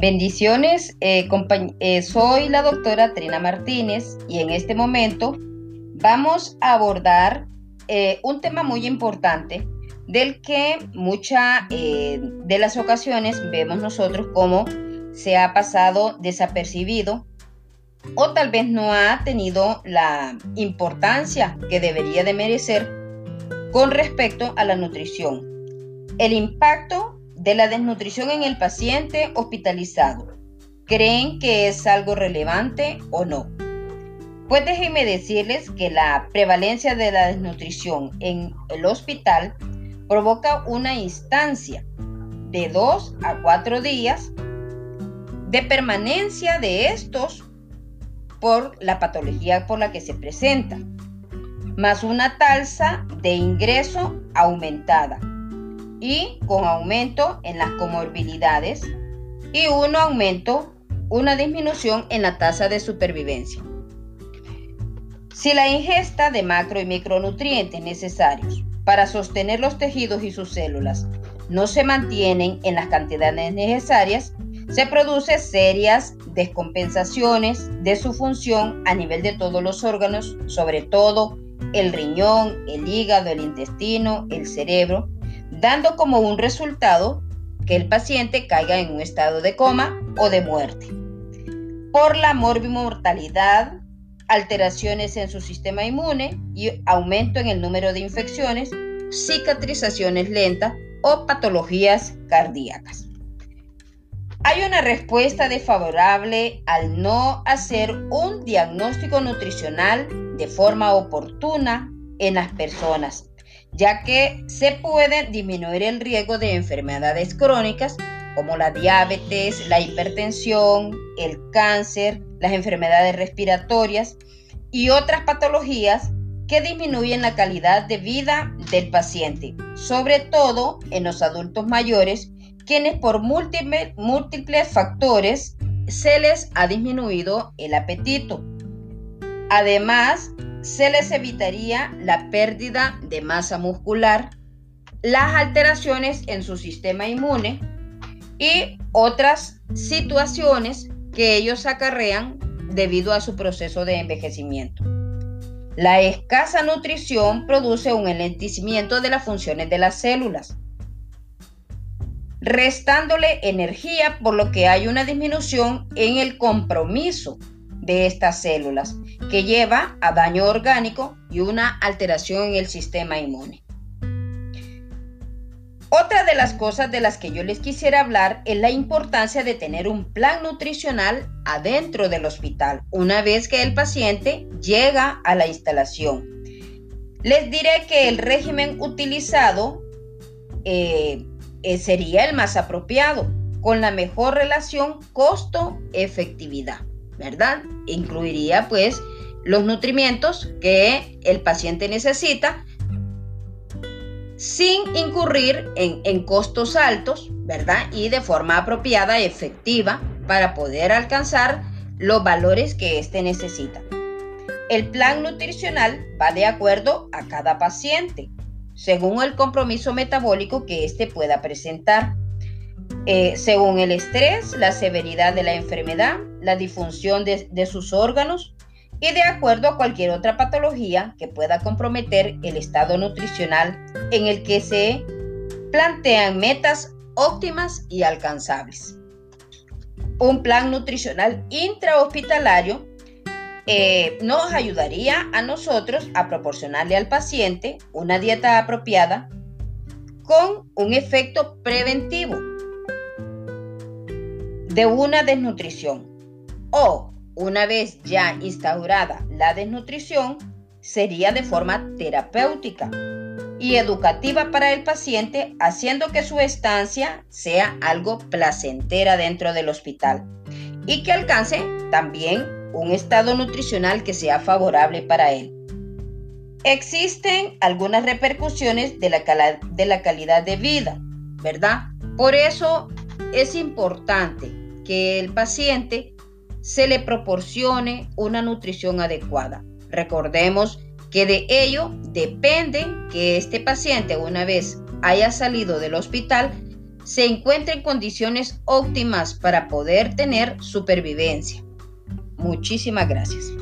Bendiciones, eh, eh, soy la doctora Trina Martínez y en este momento vamos a abordar eh, un tema muy importante del que muchas de las ocasiones vemos nosotros como se ha pasado desapercibido o tal vez no ha tenido la importancia que debería de merecer con respecto a la nutrición. El impacto de la desnutrición en el paciente hospitalizado. ¿Creen que es algo relevante o no? Pues déjenme decirles que la prevalencia de la desnutrición en el hospital provoca una instancia de 2 a 4 días de permanencia de estos por la patología por la que se presenta, más una tasa de ingreso aumentada y con aumento en las comorbilidades y un aumento, una disminución en la tasa de supervivencia. Si la ingesta de macro y micronutrientes necesarios para sostener los tejidos y sus células no se mantienen en las cantidades necesarias, se producen serias descompensaciones de su función a nivel de todos los órganos, sobre todo el riñón, el hígado, el intestino, el cerebro, dando como un resultado que el paciente caiga en un estado de coma o de muerte. Por la morbimortalidad, alteraciones en su sistema inmune y aumento en el número de infecciones, cicatrizaciones lentas o patologías cardíacas. Hay una respuesta desfavorable al no hacer un diagnóstico nutricional de forma oportuna en las personas ya que se puede disminuir el riesgo de enfermedades crónicas como la diabetes, la hipertensión, el cáncer, las enfermedades respiratorias y otras patologías que disminuyen la calidad de vida del paciente, sobre todo en los adultos mayores, quienes por múltiples, factores se les ha disminuido el apetito. Además, se les evitaría la pérdida de masa muscular, las alteraciones en su sistema inmune y otras situaciones que ellos acarrean debido a su proceso de envejecimiento. La escasa nutrición produce un enlentecimiento de las funciones de las células, restándole energía, por lo que hay una disminución en el compromiso de estas células, que lleva a daño orgánico y una alteración en el sistema inmune. Otra de las cosas de las que yo les quisiera hablar es la importancia de tener un plan nutricional adentro del hospital, una vez que el paciente llega a la instalación. Les diré que el régimen utilizado eh, eh, sería el más apropiado, con la mejor relación costo-efectividad. ¿Verdad? Incluiría pues los nutrimientos que el paciente necesita sin incurrir en, costos altos, ¿verdad? Y de forma apropiada, efectiva, para poder alcanzar los valores que éste necesita. El plan nutricional va de acuerdo a cada paciente, según el compromiso metabólico que éste pueda presentar. Eh, según el estrés, la severidad de la enfermedad, la disfunción de, de sus órganos y de acuerdo a cualquier otra patología que pueda comprometer el estado nutricional en el que se plantean metas óptimas y alcanzables. Un plan nutricional intrahospitalario eh, nos ayudaría a nosotros a proporcionarle al paciente una dieta apropiada con un efecto preventivo de una desnutrición o una vez ya instaurada la desnutrición sería de forma terapéutica y educativa para el paciente haciendo que su estancia sea algo placentera dentro del hospital y que alcance también un estado nutricional que sea favorable para él. Existen algunas repercusiones de la, de la calidad de vida, ¿verdad? Por eso es importante que el paciente se le proporcione una nutrición adecuada. Recordemos que de ello depende que este paciente una vez haya salido del hospital se encuentre en condiciones óptimas para poder tener supervivencia. Muchísimas gracias.